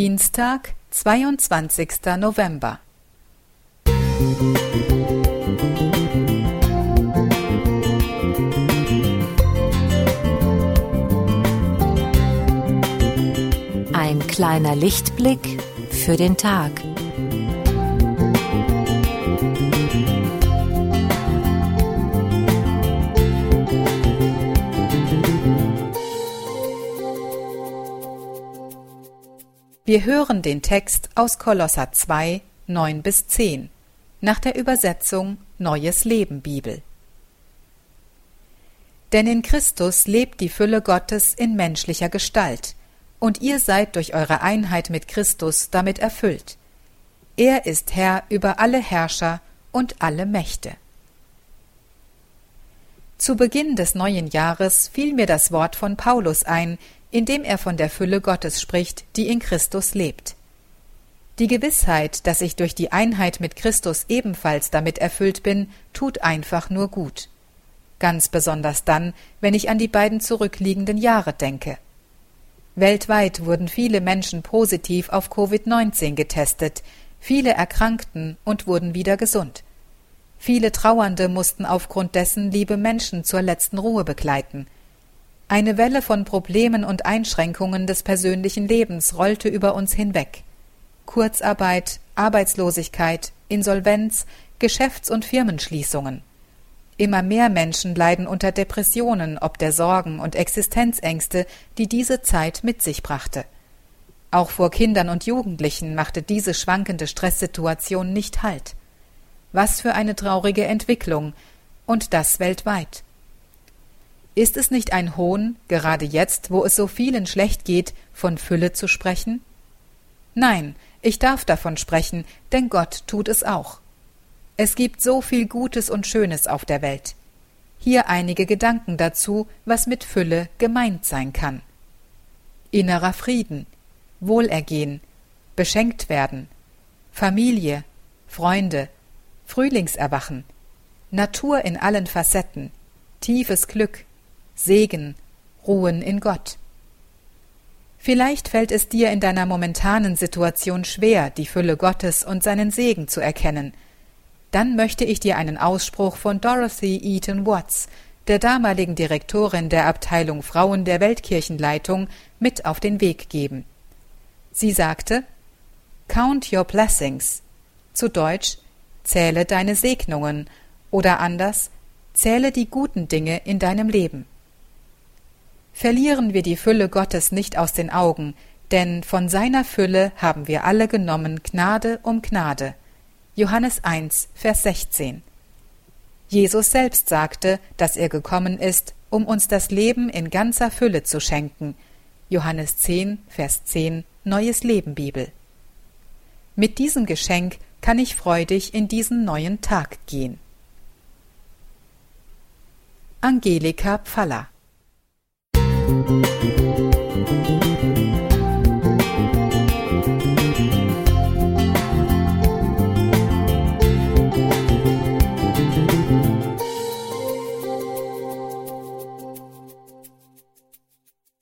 Dienstag, 22. November. Ein kleiner Lichtblick für den Tag. Wir hören den Text aus Kolosser 2, 9 bis 10 nach der Übersetzung Neues Leben Bibel. Denn in Christus lebt die Fülle Gottes in menschlicher Gestalt, und ihr seid durch eure Einheit mit Christus damit erfüllt. Er ist Herr über alle Herrscher und alle Mächte. Zu Beginn des neuen Jahres fiel mir das Wort von Paulus ein, indem er von der Fülle Gottes spricht, die in Christus lebt. Die Gewissheit, dass ich durch die Einheit mit Christus ebenfalls damit erfüllt bin, tut einfach nur gut. Ganz besonders dann, wenn ich an die beiden zurückliegenden Jahre denke. Weltweit wurden viele Menschen positiv auf Covid-19 getestet, viele erkrankten und wurden wieder gesund. Viele Trauernde mussten aufgrund dessen liebe Menschen zur letzten Ruhe begleiten. Eine Welle von Problemen und Einschränkungen des persönlichen Lebens rollte über uns hinweg. Kurzarbeit, Arbeitslosigkeit, Insolvenz, Geschäfts- und Firmenschließungen. Immer mehr Menschen leiden unter Depressionen ob der Sorgen und Existenzängste, die diese Zeit mit sich brachte. Auch vor Kindern und Jugendlichen machte diese schwankende Stresssituation nicht Halt. Was für eine traurige Entwicklung, und das weltweit. Ist es nicht ein Hohn, gerade jetzt, wo es so vielen schlecht geht, von Fülle zu sprechen? Nein, ich darf davon sprechen, denn Gott tut es auch. Es gibt so viel Gutes und Schönes auf der Welt. Hier einige Gedanken dazu, was mit Fülle gemeint sein kann. Innerer Frieden, Wohlergehen, beschenkt werden, Familie, Freunde, Frühlingserwachen, Natur in allen Facetten, tiefes Glück, Segen, Ruhen in Gott. Vielleicht fällt es dir in deiner momentanen Situation schwer, die Fülle Gottes und seinen Segen zu erkennen. Dann möchte ich dir einen Ausspruch von Dorothy Eaton Watts, der damaligen Direktorin der Abteilung Frauen der Weltkirchenleitung, mit auf den Weg geben. Sie sagte Count your blessings, zu Deutsch Zähle deine Segnungen oder anders Zähle die guten Dinge in deinem Leben. Verlieren wir die Fülle Gottes nicht aus den Augen, denn von seiner Fülle haben wir alle genommen Gnade um Gnade. Johannes 1, Vers 16. Jesus selbst sagte, dass er gekommen ist, um uns das Leben in ganzer Fülle zu schenken. Johannes 10, Vers 10, Neues Leben Bibel. Mit diesem Geschenk kann ich freudig in diesen neuen Tag gehen. Angelika Pfaller Thank you.